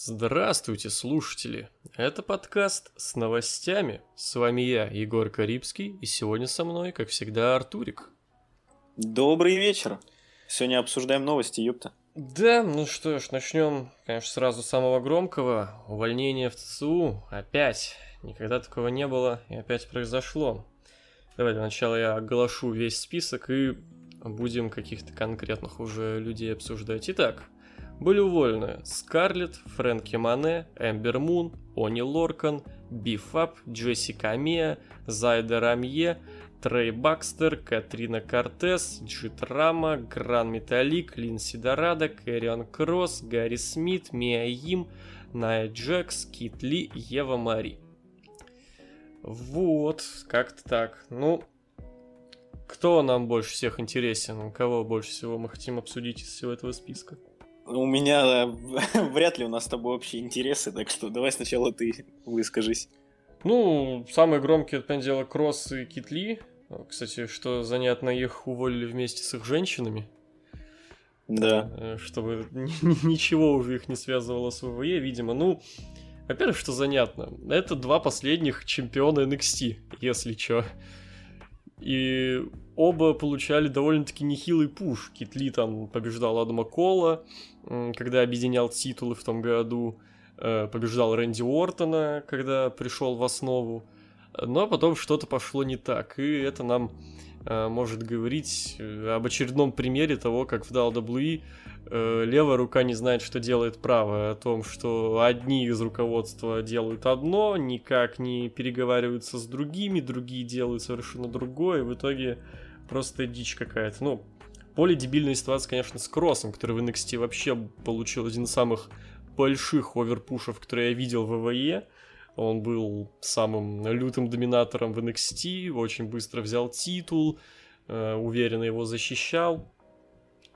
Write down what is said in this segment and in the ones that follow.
Здравствуйте, слушатели! Это подкаст с новостями. С вами я, Егор Карибский, и сегодня со мной, как всегда, Артурик. Добрый вечер. Сегодня обсуждаем новости, ёпта. Да, ну что ж, начнем, конечно, сразу с самого громкого. Увольнение в ЦСУ. Опять. Никогда такого не было, и опять произошло. Давай для начала я оглашу весь список и будем каких-то конкретных уже людей обсуждать. Итак, были уволены Скарлетт, Фрэнки Мане, Эмбер Мун, Они Лоркан, Би-Фаб, Джесси Камея, Зайда Рамьер, Трей Бакстер, Катрина Кортес, Джит Рама, Гран Металлик, Линси Дорадо, Кэрион Кросс, Гарри Смит, Мия Им, Найя Джекс, Кит Ли, Ева Мари. Вот, как-то так. Ну, кто нам больше всех интересен? Кого больше всего мы хотим обсудить из всего этого списка? У меня э, вряд ли у нас с тобой общие интересы, так что давай сначала ты выскажись. Ну, самые громкие, это, понятное дело, Кросс и Китли. Кстати, что занятно, их уволили вместе с их женщинами. Да. Э, чтобы ничего уже их не связывало с ВВЕ, видимо. Ну, во-первых, что занятно, это два последних чемпиона NXT, если чё. И оба получали довольно-таки нехилый пуш. Китли там побеждал Адама Кола, когда объединял титулы в том году, э, побеждал Рэнди Уортона, когда пришел в основу. Но потом что-то пошло не так, и это нам может говорить э, об очередном примере того, как в WWE левая рука не знает, что делает правая, о том, что одни из руководства делают одно, никак не переговариваются с другими, другие делают совершенно другое, и в итоге просто дичь какая-то. Ну, более дебильная ситуация, конечно, с Кроссом, который в NXT вообще получил один из самых больших оверпушев, которые я видел в ВВЕ. Он был самым лютым доминатором в NXT, очень быстро взял титул, э, уверенно его защищал.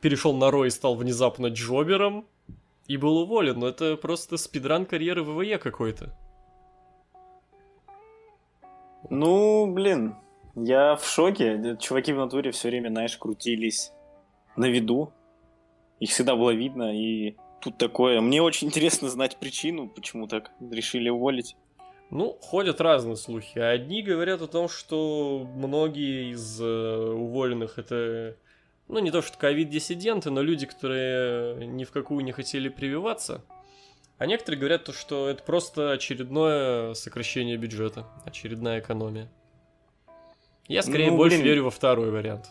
Перешел на Рой и стал внезапно джобером и был уволен. Но это просто спидран карьеры ВВЕ какой-то. Ну, блин, я в шоке. Чуваки в натуре все время, знаешь, крутились на виду. Их всегда было видно, и тут такое. Мне очень интересно знать причину, почему так решили уволить. Ну, ходят разные слухи. Одни говорят о том, что многие из э, уволенных это, ну, не то что ковид-диссиденты, но люди, которые ни в какую не хотели прививаться. А некоторые говорят то, что это просто очередное сокращение бюджета, очередная экономия. Я скорее ну, больше блин. верю во второй вариант.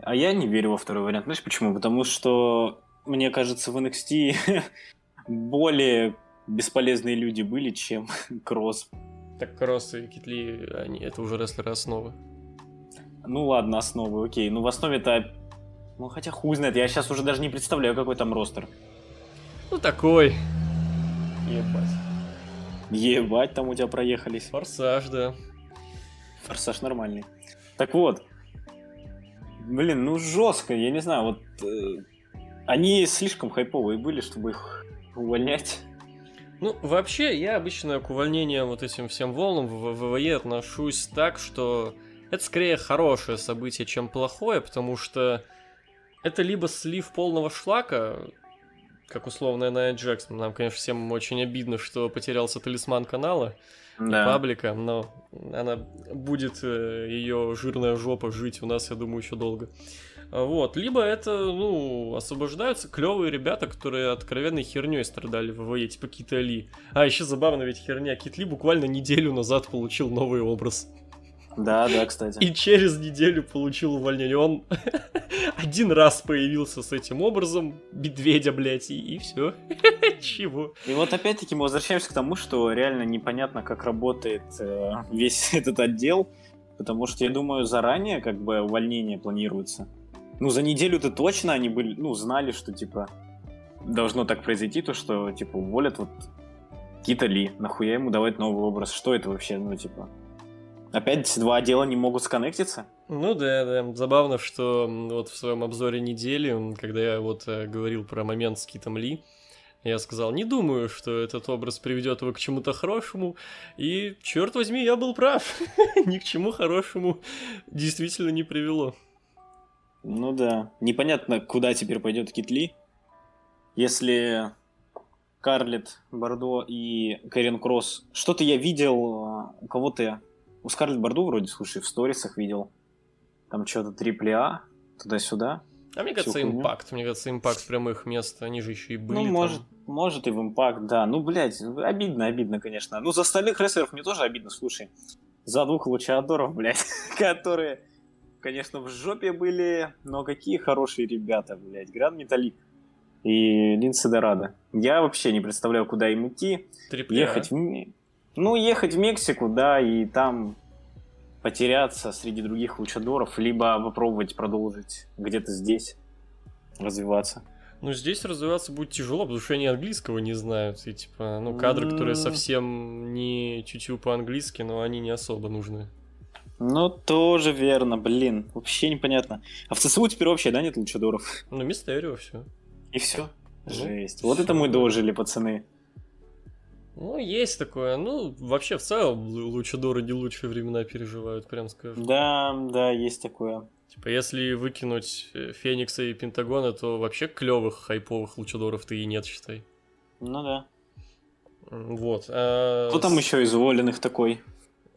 А я не верю во второй вариант. Знаешь почему? Потому что, мне кажется, в NXT более бесполезные люди были, чем Кросс. Так Кросс и Китли, они, это уже рестлеры основы. Ну ладно, основы, окей. Ну в основе это... Ну хотя хуй знает, я сейчас уже даже не представляю, какой там ростер. Ну такой. Ебать. Ебать, там у тебя проехались. Форсаж, да. Форсаж нормальный. Так вот, Блин, ну жестко, я не знаю, вот э, они слишком хайповые были, чтобы их увольнять. Ну, вообще, я обычно к увольнениям вот этим всем волнам в ВВЕ отношусь так, что это скорее хорошее событие, чем плохое, потому что это либо слив полного шлака, как условная Найя Джексон. Нам, конечно, всем очень обидно, что потерялся талисман канала, да. паблика, но она будет э, ее жирная жопа жить у нас, я думаю, еще долго. А, вот, либо это, ну, освобождаются клевые ребята, которые откровенной херней страдали в ВВЕ, типа Кита Ли. А, еще забавно ведь херня, Кит Ли буквально неделю назад получил новый образ. Да, да, кстати. И через неделю получил увольнение. Он один раз появился с этим образом, медведя, блядь, и, и все. Чего? И вот опять-таки мы возвращаемся к тому, что реально непонятно, как работает э, весь этот отдел, потому что, я думаю, заранее как бы увольнение планируется. Ну, за неделю-то точно они были, ну, знали, что, типа, должно так произойти, то, что, типа, уволят вот Кита Ли. Нахуя ему давать новый образ? Что это вообще, ну, типа... Опять два отдела не могут сконнектиться? Ну да, да. Забавно, что вот в своем обзоре недели, когда я вот э, говорил про момент с Китом Ли, я сказал, не думаю, что этот образ приведет его к чему-то хорошему. И, черт возьми, я был прав. Ни к чему хорошему действительно не привело. Ну да. Непонятно, куда теперь пойдет Кит Ли. Если Скарлетт Бордо и Кэрин Кросс. Что-то я видел э, кого-то... У Скарлетт Бордо вроде, слушай, в сторисах видел. Там что-то AAA, туда-сюда. А мне кажется, хуйню. импакт. Мне кажется, импакт прямых мест, они же еще и были. ну, там. может, может и в импакт, да. Ну, блядь, обидно, обидно, конечно. Ну, за остальных рестлеров мне тоже обидно, слушай. За двух лучадоров, блядь, которые, конечно, в жопе были, но какие хорошие ребята, блядь. Гранд Металлик и Линдси Дорадо. Я вообще не представляю, куда им идти. AAA. Ехать в... Ну, ехать в Мексику, да, и там потеряться среди других лучадоров, либо попробовать продолжить где-то здесь развиваться. Ну, здесь развиваться будет тяжело, потому что они английского не знают. И, типа, ну, кадры, которые М. совсем не чуть-чуть по-английски, но они не особо нужны. Ну, тоже верно, блин, вообще непонятно. А в ЦСУ теперь вообще, да, нет лучадоров? Ну, Мистерио все. И все. Ну, Жесть. Вот это мы дожили, пацаны. Ну, есть такое. Ну, вообще, в целом, лу- лучадоры не лучшие времена переживают, прям скажу. Да, да, есть такое. Типа, если выкинуть э, Феникса и Пентагона, то вообще клевых хайповых лучадоров-то и нет, считай. Ну да. Вот. а Кто там еще из уволенных такой?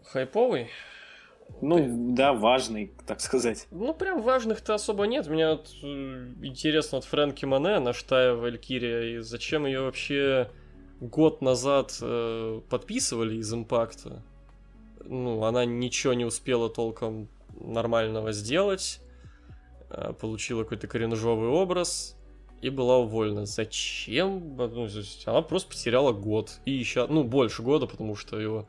Хайповый? Ну, да, важный, так сказать. Ну, прям важных-то особо нет. Мне вот э, интересно от Фрэнки Мане, Наштая Валькирия, и зачем ее вообще год назад э, подписывали из импакта. Ну, она ничего не успела толком нормального сделать, э, получила какой-то кринжовый образ и была уволена. Зачем? Ну, она просто потеряла год. И еще, ну, больше года, потому что его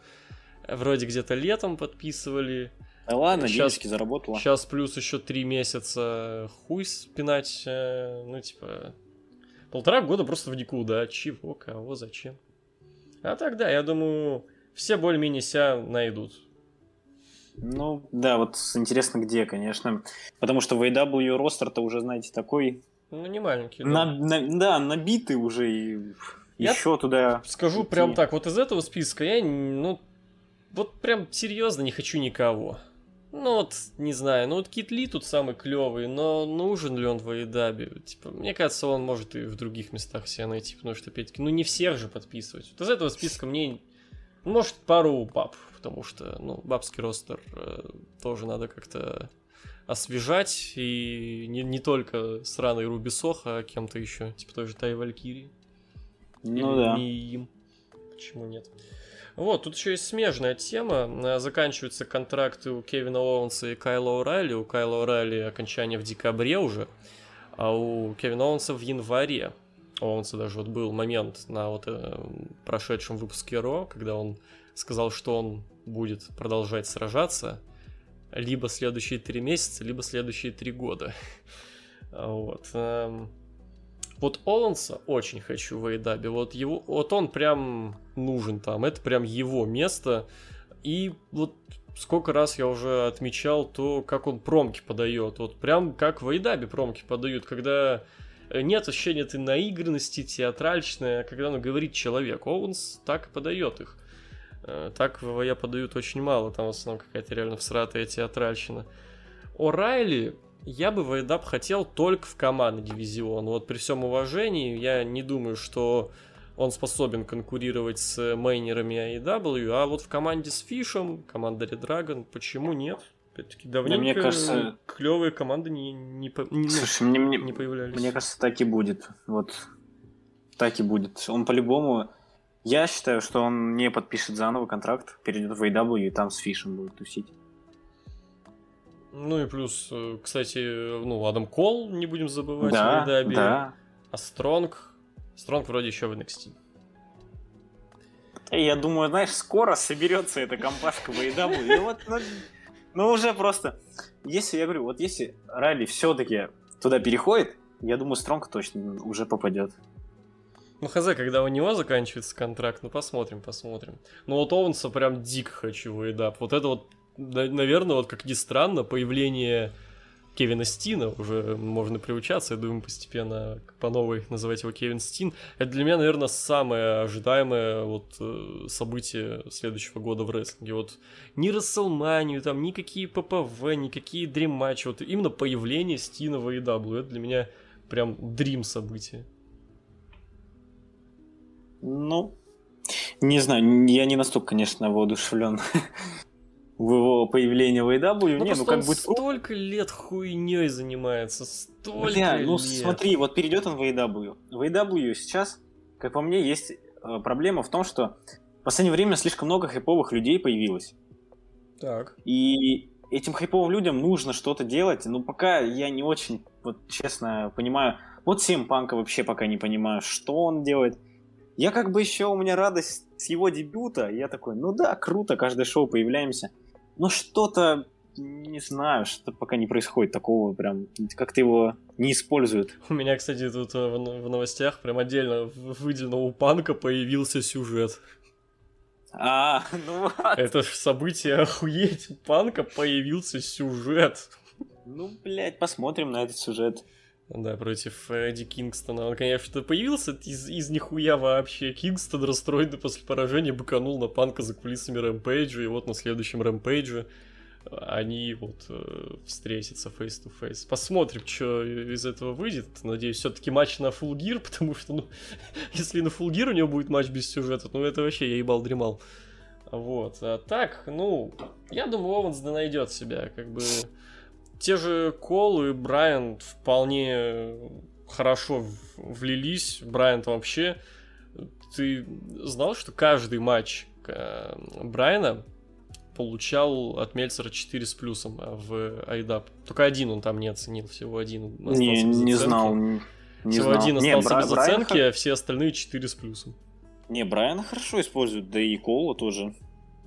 вроде где-то летом подписывали. Да ладно, денежки заработала. Сейчас плюс еще три месяца хуй спинать, э, ну, типа, полтора года просто в никуда. Чего, кого, зачем? А так, да, я думаю, все более-менее себя найдут. Ну, да, вот интересно где, конечно. Потому что в AW ростер-то уже, знаете, такой... Ну, не маленький. да. на- на- да, набитый уже и Я еще туда... Скажу идти. прям так, вот из этого списка я, ну, вот прям серьезно не хочу никого. Ну вот, не знаю, ну вот Кит Ли тут самый клевый, но нужен ли он в AEW? Типа, мне кажется, он может и в других местах себя найти, потому что, опять-таки, ну не всех же подписывать. Вот из этого списка мне, может, пару баб, потому что, ну, бабский ростер э, тоже надо как-то освежать, и не, не только сраный Руби Соха, а кем-то еще, типа той же Тай Валькирии. Ну Или да. не им. Почему нет? Вот, тут еще есть смежная тема. Э, Заканчиваются контракты у Кевина Оуэнса и Кайла О'Райли. У Кайла О'Райли окончание в декабре уже, а у Кевина Оуэнса в январе. Оуэнса даже вот был момент на вот э, прошедшем выпуске Ро, когда он сказал, что он будет продолжать сражаться либо следующие три месяца, либо следующие три года. Вот. Вот Оуэнса очень хочу в Эйдабе. Вот его, вот он прям нужен там. Это прям его место. И вот сколько раз я уже отмечал то, как он промки подает. Вот прям как в Эйдабе промки подают, когда э, нет ощущения этой наигранности, театральщины, а когда ну, говорит человек. Оуэнс так и подает их. Э, Так я подают очень мало, там в основном какая-то реально всратая театральщина. О'Райли я бы в Эйдап хотел только в командный дивизион. Вот при всем уважении, я не думаю, что он способен конкурировать с мейнерами AEW, а вот в команде с Фишем, команда Red Dragon, почему нет? Опять-таки, давненько мне кажется- клевые команды не, не, не- ну, Слушай, мне, мне, не появлялись. мне кажется, так и будет. Вот так и будет. Он по-любому... Я считаю, что он не подпишет заново контракт, перейдет в AW и там с Фишем будет тусить. Ну и плюс, э, кстати, ну, Адам Кол, не будем забывать, да, в да. А Стронг, Стронг вроде еще в NXT. Я думаю, знаешь, скоро соберется эта компашка в AEW. И вот, ну, ну, уже просто... Если, я говорю, вот если Райли все-таки туда переходит, я думаю, Стронг точно уже попадет. Ну, хз, когда у него заканчивается контракт, ну, посмотрим, посмотрим. Ну, вот Оуэнса прям дико хочу в AEW. Вот это вот, наверное, вот как ни странно, появление Кевина Стина, уже можно приучаться, я думаю, постепенно по новой называть его Кевин Стин. Это для меня, наверное, самое ожидаемое вот э, событие следующего года в рестлинге. Вот ни Расселманию, там, никакие ППВ, никакие Дрим матчи, вот именно появление Стина в AEW, это для меня прям дрим событие. Ну, не знаю, я не настолько, конечно, воодушевлен в его появлении в AW. Ну, не, ну как будет столько лет хуйней занимается, столько Бля, ну смотри, вот перейдет он в AW. В AW сейчас, как по мне, есть э, проблема в том, что в последнее время слишком много хайповых людей появилось. Так. И этим хайповым людям нужно что-то делать, но пока я не очень, вот честно понимаю, вот Сим Панка вообще пока не понимаю, что он делает. Я как бы еще, у меня радость с его дебюта, я такой, ну да, круто, каждое шоу появляемся. Но что-то, не знаю, что пока не происходит такого прям, как-то его не используют. У меня, кстати, тут э, в новостях прям отдельно выделено у Панка появился сюжет. А, ну вот. Это ж событие охуеть, у Панка появился сюжет. Ну, блядь, посмотрим на этот сюжет. Да, против Эдди Кингстона. Он, конечно, появился из, из нихуя вообще. Кингстон расстроенный после поражения быканул на панка за кулисами Рэмпейджа, и вот на следующем Рэмпейдже они вот э, встретятся face-to-face. Посмотрим, что из этого выйдет. Надеюсь, все-таки матч на Full Gear, потому что, ну, если на Full Gear у него будет матч без сюжета, ну, это вообще я ебал дремал. Вот. А так, ну, я думаю, Ованс да найдет себя, как бы те же Кол и Брайан вполне хорошо влились. Брайан вообще... Ты знал, что каждый матч э, Брайана получал от Мельцера 4 с плюсом а, в Айдап. Только один он там не оценил, всего один. Не, не знал. Не всего знал. один остался не, без Брайан оценки, а все остальные 4 с плюсом. Не, Брайана хорошо используют, да и Кола тоже.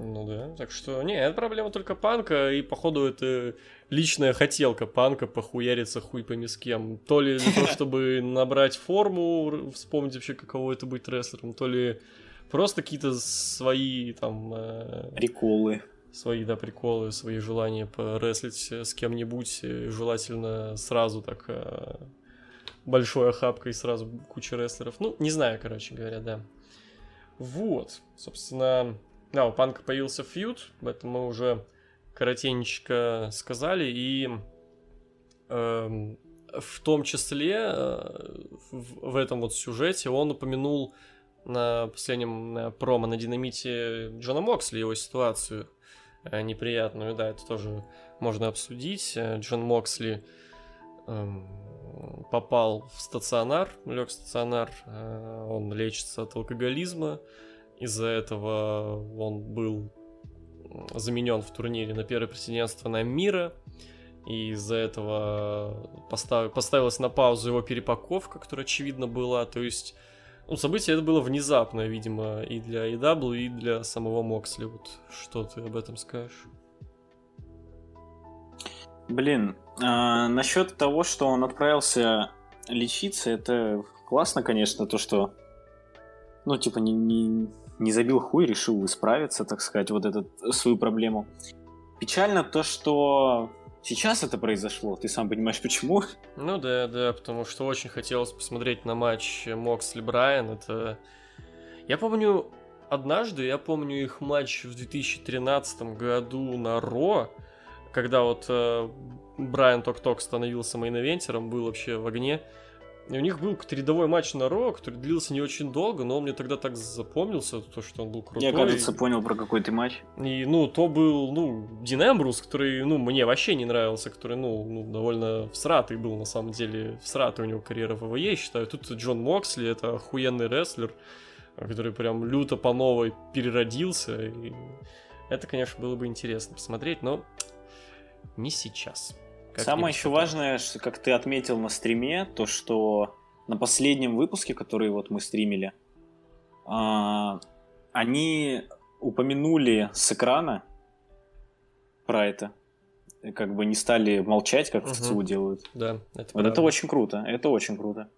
Ну да, так что, не, это проблема только Панка, и походу это личная хотелка Панка похуяриться хуй пойми с кем. То ли для того, чтобы набрать форму, вспомнить вообще, каково это быть рестлером, то ли просто какие-то свои там... Э, приколы. Свои, да, приколы, свои желания порестлить с кем-нибудь, желательно сразу так э, большой охапкой, сразу куча рестлеров. Ну, не знаю, короче говоря, да. Вот, собственно, да, у Панка появился фьюд, об этом мы уже коротенько сказали, и э, в том числе э, в, в этом вот сюжете он упомянул на последнем на промо на динамите Джона Моксли его ситуацию э, неприятную, да, это тоже можно обсудить. Э, Джон Моксли э, попал в стационар, лег в стационар, э, он лечится от алкоголизма, из-за этого он был заменен в турнире на первое претендентство на мира. И из-за этого постав... поставилась на паузу его перепаковка, которая очевидно была. То есть, ну, событие это было внезапное, видимо, и для EW, и для самого Моксли. Вот что ты об этом скажешь? Блин, а, насчет того, что он отправился лечиться, это классно, конечно, то, что ну, типа, не, не, не забил хуй, решил исправиться, так сказать, вот эту свою проблему. Печально то, что сейчас это произошло, ты сам понимаешь почему. Ну да, да, потому что очень хотелось посмотреть на матч Моксли Брайан. Это. Я помню, однажды, я помню их матч в 2013 году на Ро, когда вот э, Брайан только-только становился мейн-эвентером, был вообще в огне. И у них был какой-то рядовой матч на Raw, который длился не очень долго, но он мне тогда так запомнился, то, что он был крутой. Я, кажется, понял про какой ты матч. И, ну, то был, ну, Дин Эмброуз, который, ну, мне вообще не нравился, который, ну, ну довольно всратый был, на самом деле. Всратый у него карьера в WWE, считаю. Тут Джон Моксли, это охуенный рестлер, который прям люто по новой переродился. И это, конечно, было бы интересно посмотреть, но не сейчас. Самое еще важное, что, как ты отметил на стриме, то что на последнем выпуске, который вот мы стримили, а, они упомянули с экрана про это. Как бы не стали молчать, как угу. в ЦУ делают. Да, это Вот это очень круто. Это очень круто.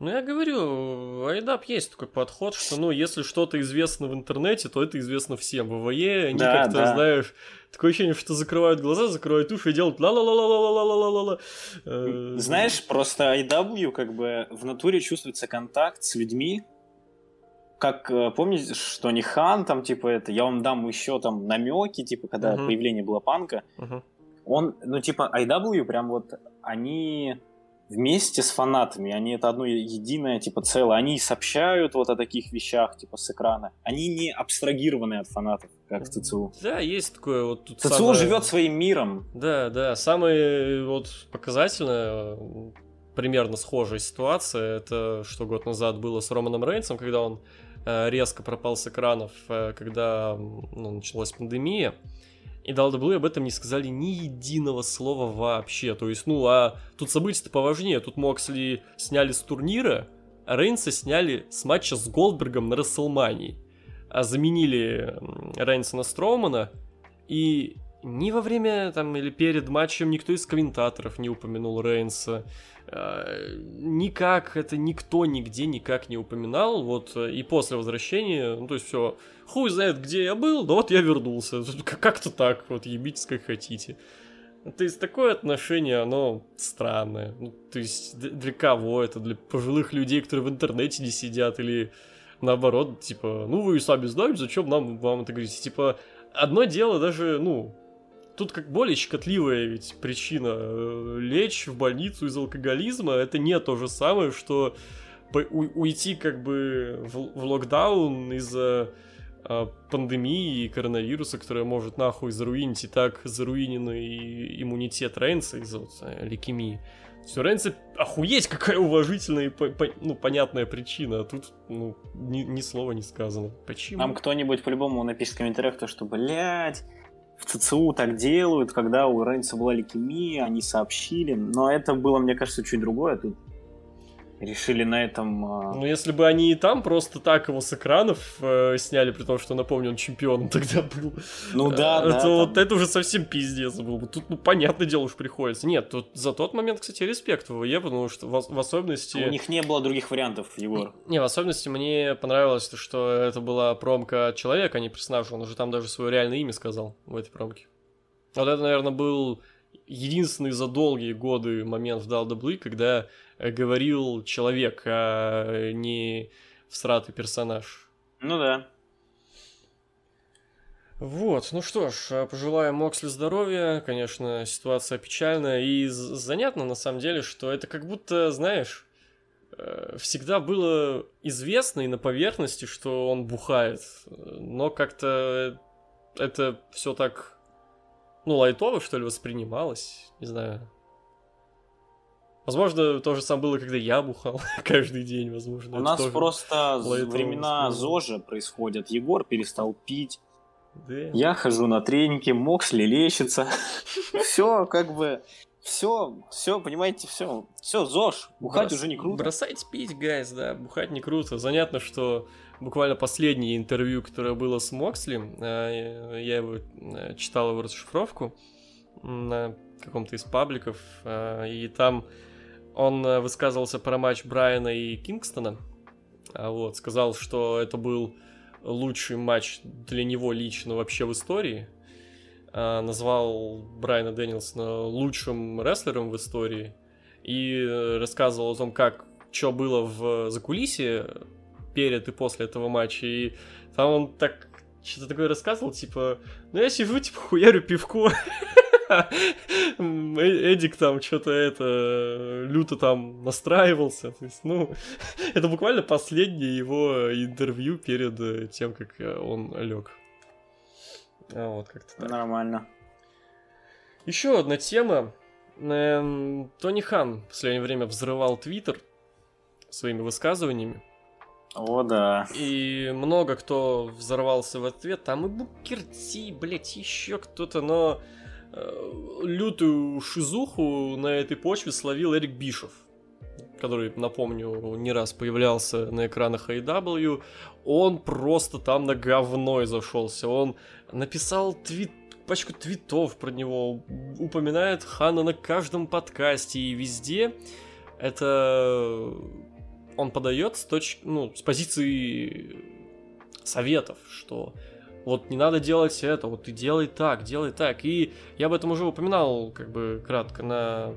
Ну, я говорю, Айдап есть такой подход, что, ну, если что-то известно в интернете, то это известно всем. В ВВЕ они да, как-то, да. знаешь, такое ощущение, что закрывают глаза, закрывают уши и делают ла ла ла ла ла ла ла ла ла ла Знаешь, просто IW как бы в натуре чувствуется контакт с людьми, как помните, что не хан там, типа это, я вам дам еще там намеки, типа, когда uh-huh. появление было панка. Uh-huh. Он, ну, типа, IW прям вот, они вместе с фанатами, они это одно единое, типа, целое, они сообщают вот о таких вещах, типа, с экрана. Они не абстрагированы от фанатов, как в ЦЦУ. Да, есть такое вот тут ЦЦУ самое... живет своим миром. Да, да, самое вот показательное, примерно схожая ситуация, это что год назад было с Романом Рейнсом, когда он э, резко пропал с экранов, э, когда ну, началась пандемия. И WWE об этом не сказали ни единого слова вообще. То есть, ну, а тут события-то поважнее. Тут Моксли сняли с турнира, а Рейнса сняли с матча с Голдбергом на Расселмании. А заменили Рейнса на Строумана. И ни во время там или перед матчем никто из комментаторов не упомянул Рейнса. Э, никак это никто нигде никак не упоминал, вот, э, и после возвращения, ну, то есть все, хуй знает, где я был, да вот я вернулся, как-то так, вот, ебитесь как хотите. То есть такое отношение, оно странное. Ну, то есть для кого это? Для пожилых людей, которые в интернете не сидят, или наоборот, типа, ну вы сами знаете, зачем нам вам это говорить? Типа, одно дело даже, ну, тут как более щекотливая ведь причина. Э, лечь в больницу из алкоголизма это не то же самое, что уйти как бы в, в локдаун из-за пандемии и коронавируса, которая может нахуй заруинить и так заруиненный иммунитет Рейнса из-за вот, э, лейкемии. Все, Рейнса, охуеть, какая уважительная и по, по, ну, понятная причина, а тут ну, ни, ни слова не сказано. Почему? Нам кто-нибудь по-любому напишет в комментариях то, что, блядь, в ЦЦУ так делают, когда у Рейнса была лейкемия, они сообщили. Но это было, мне кажется, чуть другое. Тут решили на этом... А, ну, если бы они и там просто так его с экранов э, сняли, при том, что, напомню, он чемпионом тогда был. Ну да, э, да. То вот это уже совсем пиздец был бы. Тут, ну, понятное дело уж приходится. Нет, тут за тот момент, кстати, респект ВВЕ, потому что в, в особенности... У них не было других вариантов, Егор. Не, в особенности мне понравилось, то, что это была промка от человека, а не персонажа. Он уже там даже свое реальное имя сказал в этой промке. Вот это, наверное, был единственный за долгие годы момент в WWE, когда Э, говорил человек, а не всратый персонаж. Ну да. Вот, ну что ж, а пожелаем Моксли здоровья, конечно, ситуация печальная, и занятно на самом деле, что это как будто, знаешь, э, всегда было известно и на поверхности, что он бухает, но как-то это все так, ну, лайтово, что ли, воспринималось, не знаю. Возможно, то же самое было, когда я бухал каждый день, возможно. У нас просто времена ЗОЖа происходят. Егор перестал пить. Да. Я хожу на тренинги, Моксли лечится. Все, как бы, все, все, понимаете, все, все, ЗОЖ, бухать Брос... уже не круто. Бросайте пить, гайз, да, бухать не круто. Занятно, что буквально последнее интервью, которое было с Моксли, э, я его э, читал его расшифровку на каком-то из пабликов, э, и там он э, высказывался про матч Брайана и Кингстона. А вот, сказал, что это был лучший матч для него лично вообще в истории. А, назвал Брайана Дэнилсона лучшим рестлером в истории. И э, рассказывал о том, как что было в закулисье перед и после этого матча. И там он так что-то такое рассказывал, типа, ну я сижу, типа, хуярю пивко. Эдик там что-то это люто там настраивался. То есть, ну, это буквально последнее его интервью перед э, тем, как э, он лег. А вот как-то так. Нормально. Еще одна тема. Эм, Тони Хан в последнее время взрывал Твиттер своими высказываниями. О, да. И много кто взорвался в ответ. Там и Букерти, блять, еще кто-то, но Э, лютую шизуху на этой почве словил Эрик Бишев, который, напомню, не раз появлялся на экранах AEW. Он просто там на говной зашелся. Он написал твит пачку твитов про него, упоминает Хана на каждом подкасте и везде. Это он подает с точки, ну, с позиции советов, что вот не надо делать это, вот ты делай так, делай так. И я об этом уже упоминал, как бы кратко на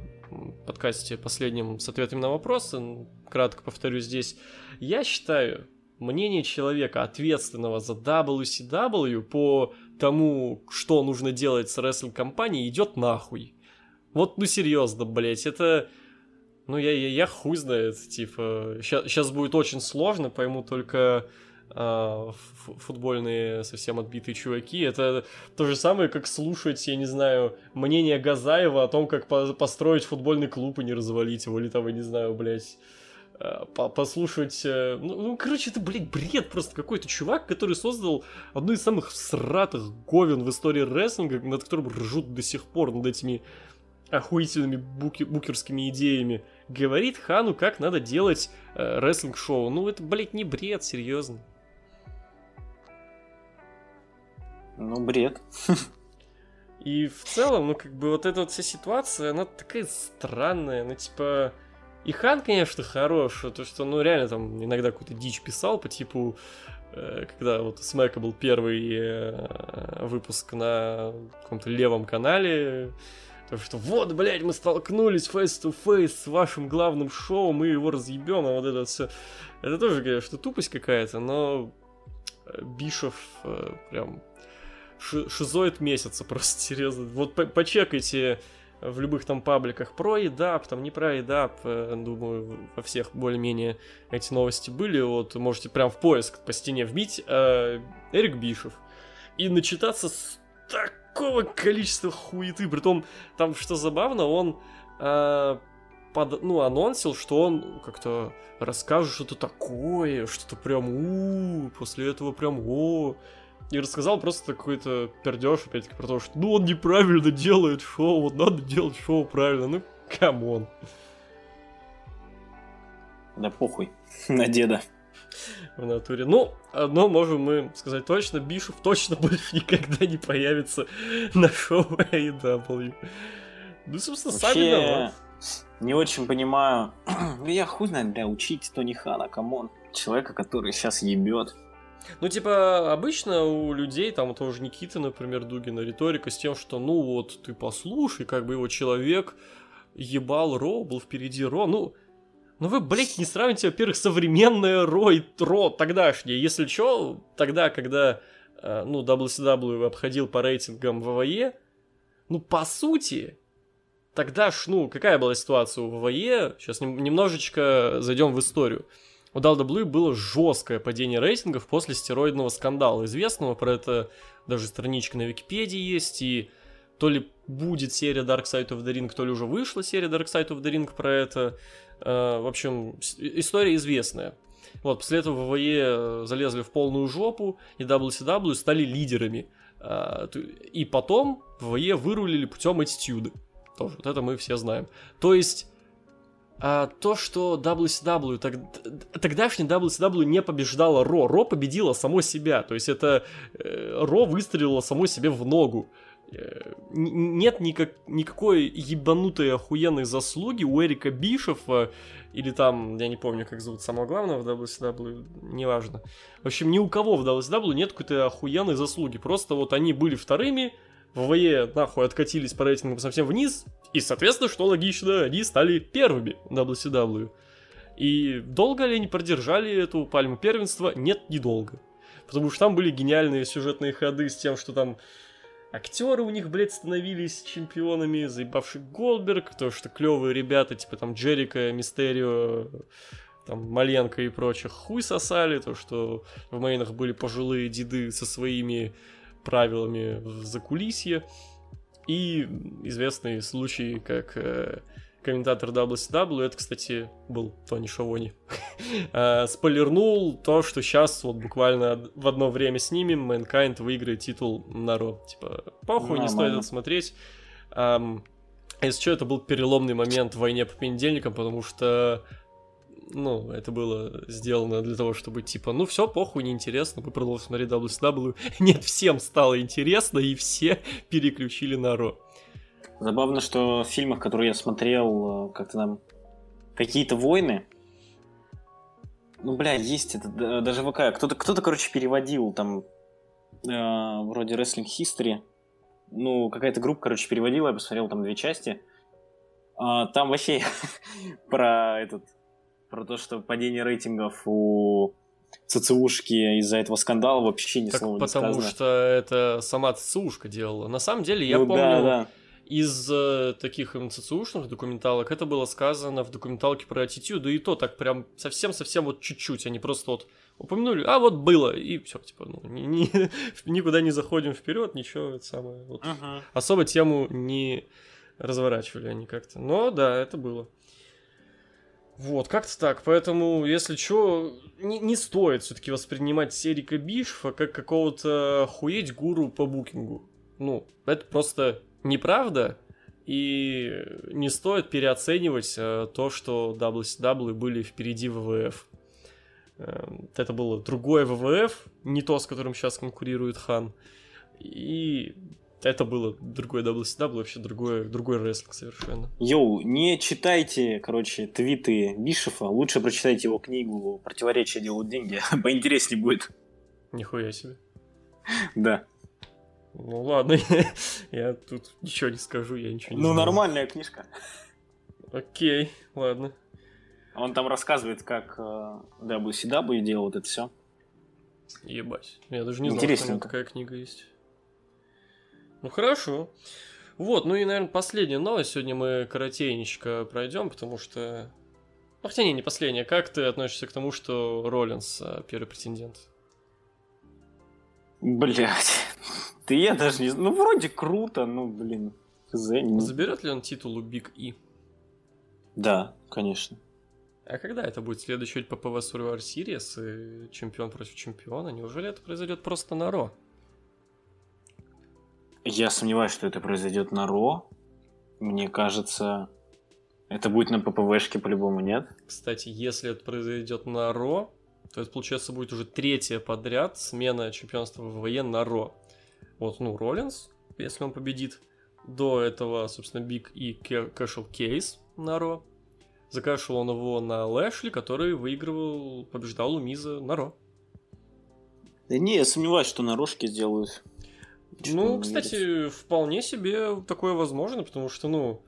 подкасте последнем с ответами на вопросы. Кратко повторю здесь. Я считаю, мнение человека, ответственного за WCW по тому, что нужно делать с рестлинг-компанией, идет нахуй. Вот, ну серьезно, блять, это Ну, я, я, я хуй знает, типа, сейчас будет очень сложно, пойму только футбольные совсем отбитые чуваки. Это то же самое, как слушать, я не знаю, мнение Газаева о том, как по построить футбольный клуб и не развалить его, или там, я не знаю, блядь, э, послушать... Э, ну, ну, короче, это, блядь, бред просто какой-то чувак, который создал одну из самых сратых говен в истории рестлинга, над которым ржут до сих пор, над этими охуительными буки, букерскими идеями. Говорит Хану, как надо делать э, рестлинг-шоу. Ну, это, блядь, не бред, серьезно. Ну, бред. И в целом, ну, как бы вот эта вот вся ситуация, она такая странная. Ну, типа, и Хан, конечно, хорош, то что, ну, реально там иногда какую-то дичь писал по типу, э, когда вот Смэка был первый э, выпуск на каком-то левом канале, то что вот, блядь, мы столкнулись face-to-face с вашим главным шоу, мы его разъебем, а вот это все. Это тоже, конечно, тупость какая-то, но Бишев э, прям шизоид месяца просто, серьезно. Вот по почекайте в любых там пабликах про едап, там не про едап, э, думаю, во всех более-менее эти новости были, вот можете прям в поиск по стене вбить э, Эрик Бишев и начитаться с такого количества хуеты, притом там, что забавно, он э, под, ну, анонсил, что он как-то расскажет что-то такое, что-то прям у, после этого прям о, и рассказал просто какой-то пердеж, опять-таки, про то, что ну он неправильно делает шоу, вот надо делать шоу правильно, ну come on. Да похуй на деда. В натуре. Ну, одно можем мы сказать точно, Бишофф точно больше никогда не появится на шоу AEW. Ну, собственно, Вообще, сами. Не очень понимаю. Я хуй знает, бля, учить Тони Хана, come on. Человека, который сейчас ебет. Ну, типа, обычно у людей, там тоже Никита, например, Дугина, риторика с тем, что, ну, вот, ты послушай, как бы его человек ебал Ро, был впереди Ро, ну, ну вы, блядь, не сравните, во-первых, современное Ро и Ро тогдашнее. Если что, тогда, когда, э, ну, WCW обходил по рейтингам ВВЕ, ну, по сути, тогда ж, ну, какая была ситуация у ВВЕ? Сейчас немножечко зайдем в историю. У WWE было жесткое падение рейтингов после стероидного скандала. Известного про это даже страничка на Википедии есть, и то ли будет серия Dark Side of the Ring, то ли уже вышла серия Dark Side of the Ring про это. Э, в общем, история известная. Вот, после этого ВВЕ залезли в полную жопу, и WCW стали лидерами. Э, и потом ВВЕ вырулили путем аттитюды. Тоже, вот это мы все знаем. То есть, а, то, что WCW, так, тогдашний WCW не побеждала Ро, Ро победила само себя, то есть это э, Ро выстрелила само себе в ногу. Э, нет никак, никакой ебанутой охуенной заслуги у Эрика Бишефа или там, я не помню, как зовут самого главного в WCW, неважно. В общем, ни у кого в WCW нет какой-то охуенной заслуги, просто вот они были вторыми, ВВЕ нахуй откатились по рейтингам совсем вниз, и, соответственно, что логично, они стали первыми WCW. И долго ли они продержали эту пальму первенства? Нет, недолго. Потому что там были гениальные сюжетные ходы с тем, что там актеры у них, блядь, становились чемпионами, заебавший Голдберг, то, что клевые ребята, типа там Джерика, Мистерио, там Маленко и прочих хуй сосали, то, что в мейнах были пожилые деды со своими правилами в закулисье. И известный случай, как э, комментатор WCW, это, кстати, был Тони Шавони, э, спойлернул то, что сейчас вот буквально в одно время снимем, Mankind выиграет титул на Ро. Типа, похуй, не стоит это смотреть. Um, если что, это был переломный момент в войне по понедельникам, потому что ну, это было сделано для того, чтобы, типа, ну все, похуй, неинтересно, мы продолжим смотреть WCW. Нет, всем стало интересно, и все переключили на Ро. Забавно, что в фильмах, которые я смотрел, э, как-то там какие-то войны, ну, бля, есть это, даже ВК, кто-то, кто-то, короче, переводил там э, вроде Wrestling History, ну, какая-то группа, короче, переводила, я посмотрел там две части, а, там вообще про этот про то, что падение рейтингов у ЦЦУшки из-за этого скандала вообще ни так слова потому не сказано. что это сама ЦЦУшка делала. На самом деле, я ну, помню... Да, да. из э, таких МЦЦУшных документалок это было сказано в документалке про Attitude, да и то так прям совсем-совсем вот чуть-чуть, они просто вот упомянули, а вот было, и все, типа, ну, ни, ни, никуда не заходим вперед, ничего, это самое, вот, uh-huh. особо тему не разворачивали они как-то, но да, это было. Вот, как-то так. Поэтому, если что, не, не стоит все-таки воспринимать Эрика Бишфа как какого-то хуеть гуру по букингу. Ну, это просто неправда, и не стоит переоценивать э, то, что WCW были впереди ВВФ. Э, это было другое ВВФ, не то, с которым сейчас конкурирует Хан. И это было другое WCW, вообще другое, другой рестлинг совершенно. Йоу, не читайте, короче, твиты Бишефа, лучше прочитайте его книгу «Противоречия делают деньги», поинтереснее будет. Нихуя себе. Да. Ну ладно, я тут ничего не скажу, я ничего не Ну, знаю. нормальная книжка. Окей, ладно. Он там рассказывает, как э, WCW делал вот это все. Ебать. Я даже не знал, что такая книга есть. Ну хорошо. Вот, ну и, наверное, последняя новость. Сегодня мы коротенечко пройдем, потому что... Ну, хотя не, не последняя. Как ты относишься к тому, что Роллинс э, первый претендент? Блять. Ты я даже не знаю. Ну, вроде круто, ну, блин. Заберет ли он титул у Big E? Да, конечно. А когда это будет? Следующий PPV Survivor Series и чемпион против чемпиона? Неужели это произойдет просто на Raw? Я сомневаюсь, что это произойдет на Raw. Мне кажется, это будет на ППВшке по-любому, нет? Кстати, если это произойдет на Ро, то это, получается, будет уже третья подряд смена чемпионства ВВЕ на Ро. Вот, ну, Роллинс, если он победит. До этого, собственно, Биг и Кэшел Кейс на Ро. Закашивал он его на Лэшли, который выигрывал, побеждал у Миза на Ро. Да не, я сомневаюсь, что на Рошке сделают. Ну, кстати, вполне себе такое возможно, потому что, ну,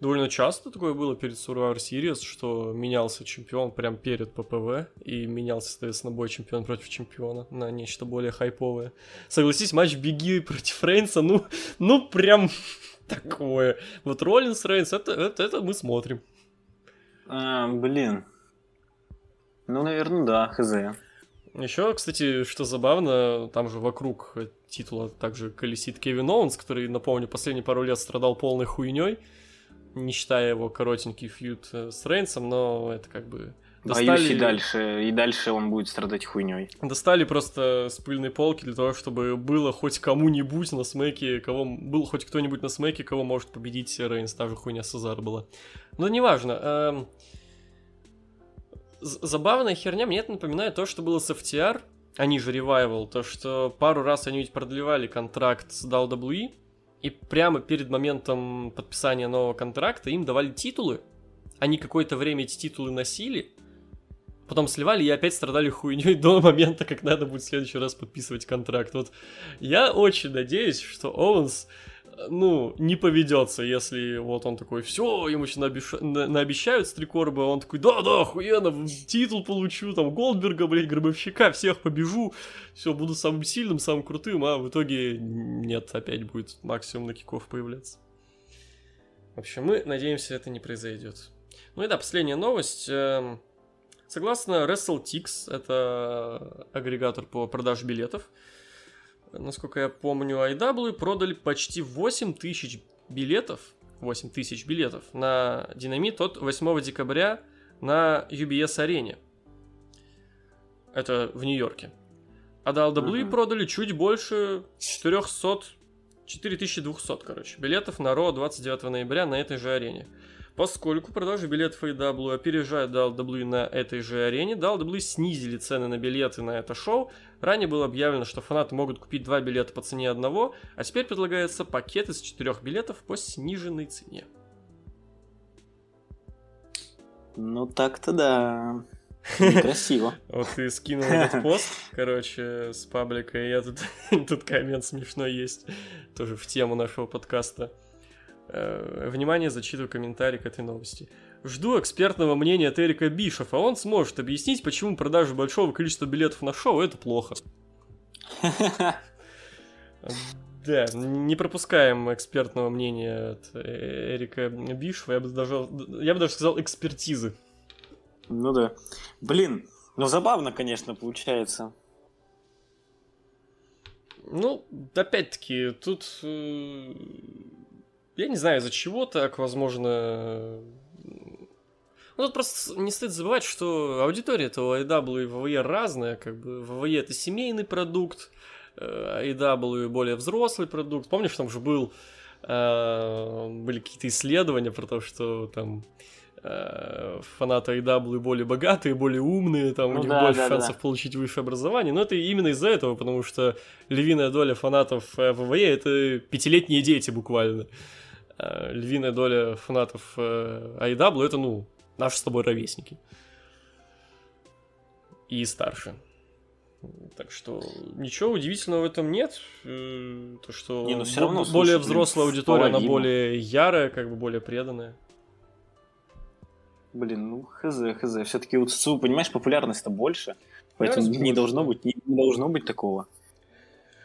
довольно часто такое было перед Survivor Series, что менялся чемпион прям перед ППВ, и менялся, соответственно, бой чемпион против чемпиона на нечто более хайповое. Согласись, матч Беги против Рейнса, ну, ну прям такое. Вот Роллинс Рейнс, это, это, это мы смотрим. А, блин. Ну, наверное, да, хз. Еще, кстати, что забавно, там же вокруг титула также колесит Кевин Оуэнс, который, напомню, последние пару лет страдал полной хуйней, не считая его коротенький фьюд э, с Рейнсом, но это как бы... Достали... Боюсь, и дальше, и дальше он будет страдать хуйней. Достали просто с пыльной полки для того, чтобы было хоть кому-нибудь на смеке, кого был хоть кто-нибудь на смеке, кого может победить Рейнс, та же хуйня Сезар была. Но неважно. Эм забавная херня, мне это напоминает то, что было с FTR, они же Revival, то, что пару раз они ведь продлевали контракт с WWE, и прямо перед моментом подписания нового контракта им давали титулы, они какое-то время эти титулы носили, потом сливали и опять страдали хуйней до момента, как надо будет в следующий раз подписывать контракт. Вот я очень надеюсь, что Оуэнс ну, не поведется, если вот он такой, все, ему еще наобещ... на... наобещают стрекорба, он такой, да-да, охуенно, титул получу, там, Голдберга, блядь, Гробовщика, всех побежу, все, буду самым сильным, самым крутым, а в итоге нет, опять будет максимум на киков появляться. В общем, мы надеемся, это не произойдет. Ну и да, последняя новость. Эм, согласно WrestleTix, это агрегатор по продаже билетов, насколько я помню, IW продали почти 8 тысяч билетов, 8 тысяч билетов на Динамит от 8 декабря на UBS-арене. Это в Нью-Йорке. А до LW uh-huh. продали чуть больше 400, 4200, короче, билетов на Ро 29 ноября на этой же арене. Поскольку продажи билетов AEW опережают DLW на этой же арене, DLW снизили цены на билеты на это шоу. Ранее было объявлено, что фанаты могут купить два билета по цене одного, а теперь предлагается пакет из четырех билетов по сниженной цене. Ну так-то да. Красиво. Вот ты скинул этот пост, короче, с паблика, и я тут, тут коммент смешной есть, тоже в тему нашего подкаста. Э, внимание, зачитываю комментарий к этой новости. Жду экспертного мнения от Эрика Бишефа. Он сможет объяснить, почему продажа большого количества билетов на шоу это плохо. Да, не пропускаем экспертного мнения от Эрика Бишева, я бы даже, я бы даже сказал экспертизы. Ну да. Блин, ну забавно, конечно, получается. Ну, опять-таки, тут... Э, я не знаю, из-за чего так, возможно... Ну, тут просто не стоит забывать, что аудитория этого IW и VVE разная, как бы VVE это семейный продукт, э, более взрослый продукт. Помнишь, там же был, э, были какие-то исследования про то, что там Э, фанаты AW более богатые, более умные, там ну, у них да, больше да, шансов да. получить высшее образование. Но это именно из-за этого, потому что львиная доля фанатов ВВЕ это пятилетние дети буквально. А львиная доля фанатов AW это, ну, наши с тобой ровесники. И старше. Так что ничего удивительного в этом нет. Э, то, что Не, ну, все равно, более слушай, взрослая аудитория, она более ярая, как бы более преданная. Блин, ну хз, хз. Все-таки у ЦЦУ, понимаешь, популярность-то больше. Поэтому не должно быть, не, не должно быть такого.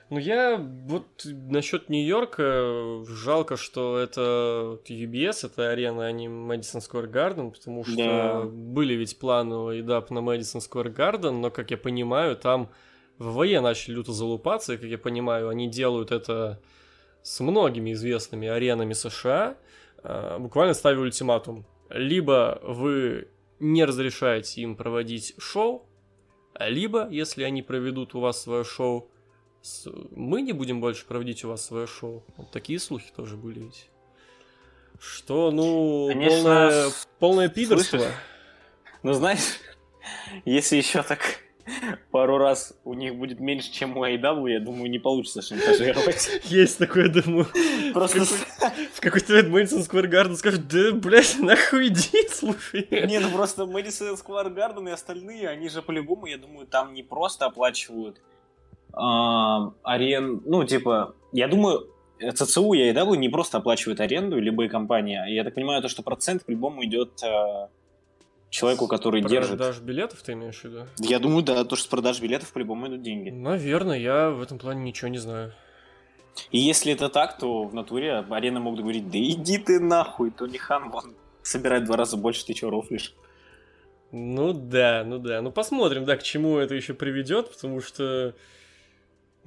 Ну, я вот насчет Нью-Йорка жалко, что это UBS, это арена, а не Madison Square Garden, потому что да. были ведь планы EDAP на Madison Square Garden, но, как я понимаю, там ВВЕ начали люто залупаться, и, как я понимаю, они делают это с многими известными аренами США, а, буквально ставя ультиматум либо вы не разрешаете им проводить шоу, либо, если они проведут у вас свое шоу, мы не будем больше проводить у вас свое шоу. Вот такие слухи тоже были ведь. Что, ну, Конечно, полное, полное пидорство. Слышишь? Ну, знаешь, если еще так пару раз у них будет меньше, чем у AW, я думаю, не получится шантажировать. Есть такое, думаю. Просто в какой-то момент Мэдисон Сквер Гарден скажет, да, блядь, нахуй иди, слушай. Не, ну просто Мэдисон Сквер Гарден и остальные, они же по-любому, я думаю, там не просто оплачивают арен, ну, типа, я думаю, ЦЦУ и AW не просто оплачивают аренду, любые компании, я так понимаю, то, что процент по-любому идет а, человеку, который продаж держит... Продаж билетов ты имеешь в виду? Я думаю, да, то, что с продаж билетов по-любому идут деньги. Наверное, я в этом плане ничего не знаю. И если это так, то в натуре арены могут говорить, да иди ты нахуй, Тони Хан, вон, собирает два раза больше, ты чего рофлишь? Ну да, ну да. Ну посмотрим, да, к чему это еще приведет, потому что,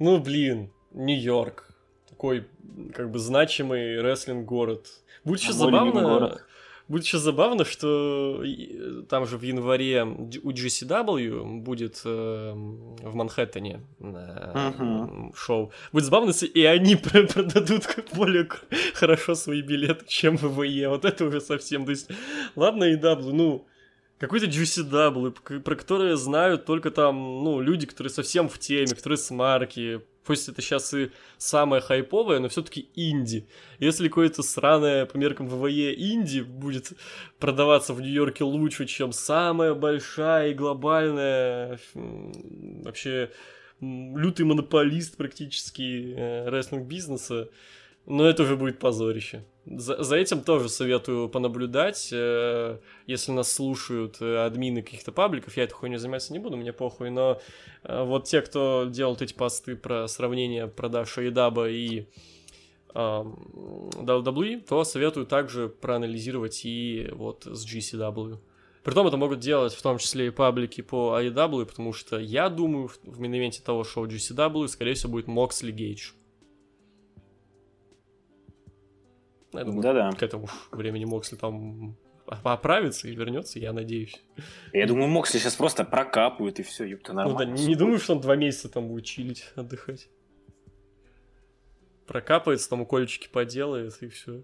ну блин, Нью-Йорк, такой как бы значимый рестлинг-город. Будет еще а забавно... Будет еще забавно, что там же в январе у GCW будет э, в Манхэттене э, uh-huh. шоу. Будет забавно, если и они продадут более хорошо свои билеты, чем в ВЕ. Вот это уже совсем. То есть, ладно, и W, ну, какой-то GCW, про которые знают только там, ну, люди, которые совсем в теме, которые с марки, пусть это сейчас и самое хайповое, но все-таки инди. Если какое-то сраное по меркам ВВЕ инди будет продаваться в Нью-Йорке лучше, чем самая большая и глобальная вообще лютый монополист практически э, рестлинг бизнеса, но это уже будет позорище. За, за этим тоже советую понаблюдать. Э, если нас слушают э, админы каких-то пабликов, я этой хуйней заниматься не буду, мне похуй, но э, вот те, кто делают эти посты про сравнение продаж Эйдаба и WWE, то советую также проанализировать и вот с GCW. Притом это могут делать в том числе и паблики по AEW, потому что я думаю, в, миноменте того шоу GCW, скорее всего, будет Моксли Гейдж. Я думаю, Да-да. к этому времени Моксли там поправится и вернется, я надеюсь. Я думаю, Моксли сейчас просто прокапывает и все, ёпта, нормально. Ну да, не, думаю, что он два месяца там будет чилить, отдыхать. Прокапается, там укольчики поделает и все.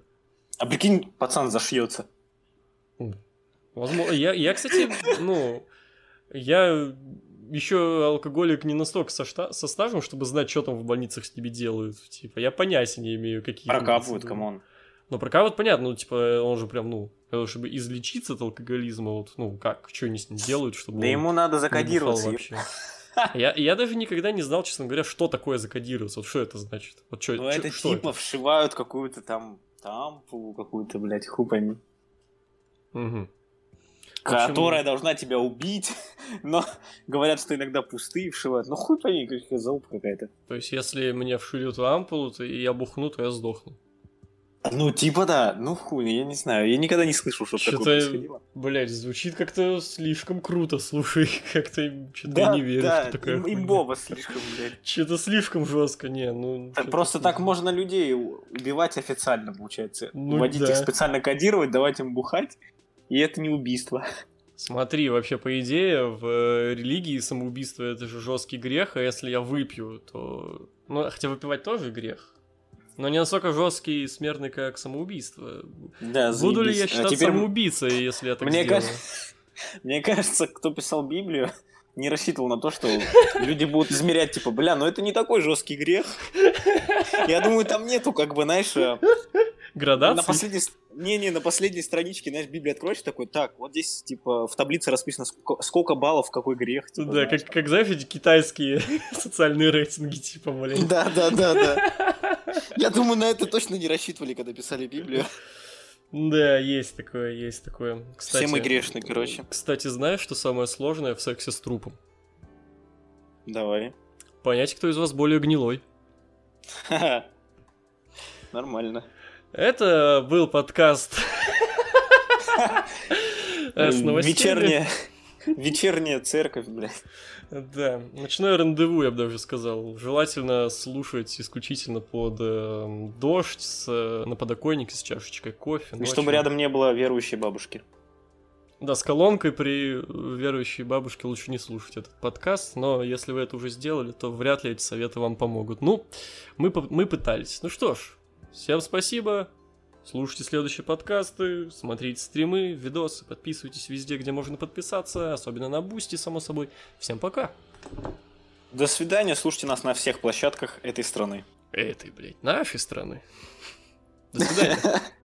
А прикинь, пацан зашьется. Возможно, я, я, кстати, ну, я еще алкоголик не настолько со, шта- со стажем, чтобы знать, что там в больницах с тебе делают. Типа, я понятия не имею, какие... Прокапывают, come on. Ну, про вот понятно, ну, типа, он же прям, ну, чтобы излечиться от алкоголизма, вот, ну, как, что они с ним делают, чтобы... Да ему надо закодироваться. вообще. Я, я даже никогда не знал, честно говоря, что такое закодироваться. Вот что это значит? Вот что, ну, это что типа это? вшивают какую-то там тампу, какую-то, блядь, хуй пойми. Угу. которая должна тебя убить, но говорят, что иногда пустые вшивают. Ну хуй пойми, какая залупа какая-то. То есть, если мне вшивают ампулу, то и я бухну, то я сдохну. Ну, типа да, ну хуй, я не знаю, я никогда не слышал, что такое происходило. Блять, звучит как-то слишком круто, слушай, как-то что-то Да, не верю, да, что такая им- имбово слишком, блядь. Что-то слишком жестко, не, ну... Просто так можно людей убивать официально, получается. Ну Вводить да. их специально кодировать, давать им бухать, и это не убийство. Смотри, вообще, по идее, в э, религии самоубийство это же жесткий грех, а если я выпью, то... Ну, хотя выпивать тоже грех. Но не настолько жесткий и смертный, как самоубийство. Да, Буду ли я А считаться теперь самоубийцей, если я так Мне сделаю? кажется, мне кажется, кто писал Библию, не рассчитывал на то, что люди будут измерять, типа, бля, ну это не такой жесткий грех. Я думаю, там нету, как бы, знаешь, э, на Градации? последней... Не-не, на последней страничке, знаешь, Библию откроешь, такой, так, вот здесь, типа, в таблице расписано, сколько, сколько баллов, какой грех. типа, Да, знаешь. как, как, знаешь, эти китайские социальные рейтинги, типа, блин. Да, да, да, да. Я думаю, на это точно не рассчитывали, когда писали Библию. Да, есть такое, есть такое. Кстати, Все мы грешны, короче. Кстати, знаешь, что самое сложное в сексе с трупом? Давай. Понять, кто из вас более гнилой. Нормально. Это был подкаст. Вечерняя, вечерняя церковь, блядь. Да, ночное рандеву, я бы даже сказал. Желательно слушать исключительно под э, дождь, с, э, на подоконнике с чашечкой кофе. И ночью. чтобы рядом не было верующей бабушки. Да, с колонкой при верующей бабушке лучше не слушать этот подкаст, но если вы это уже сделали, то вряд ли эти советы вам помогут. Ну, мы, мы пытались. Ну что ж, всем спасибо. Слушайте следующие подкасты, смотрите стримы, видосы, подписывайтесь везде, где можно подписаться, особенно на Boosty, само собой. Всем пока. До свидания, слушайте нас на всех площадках этой страны. Этой, блядь, нашей страны. До свидания.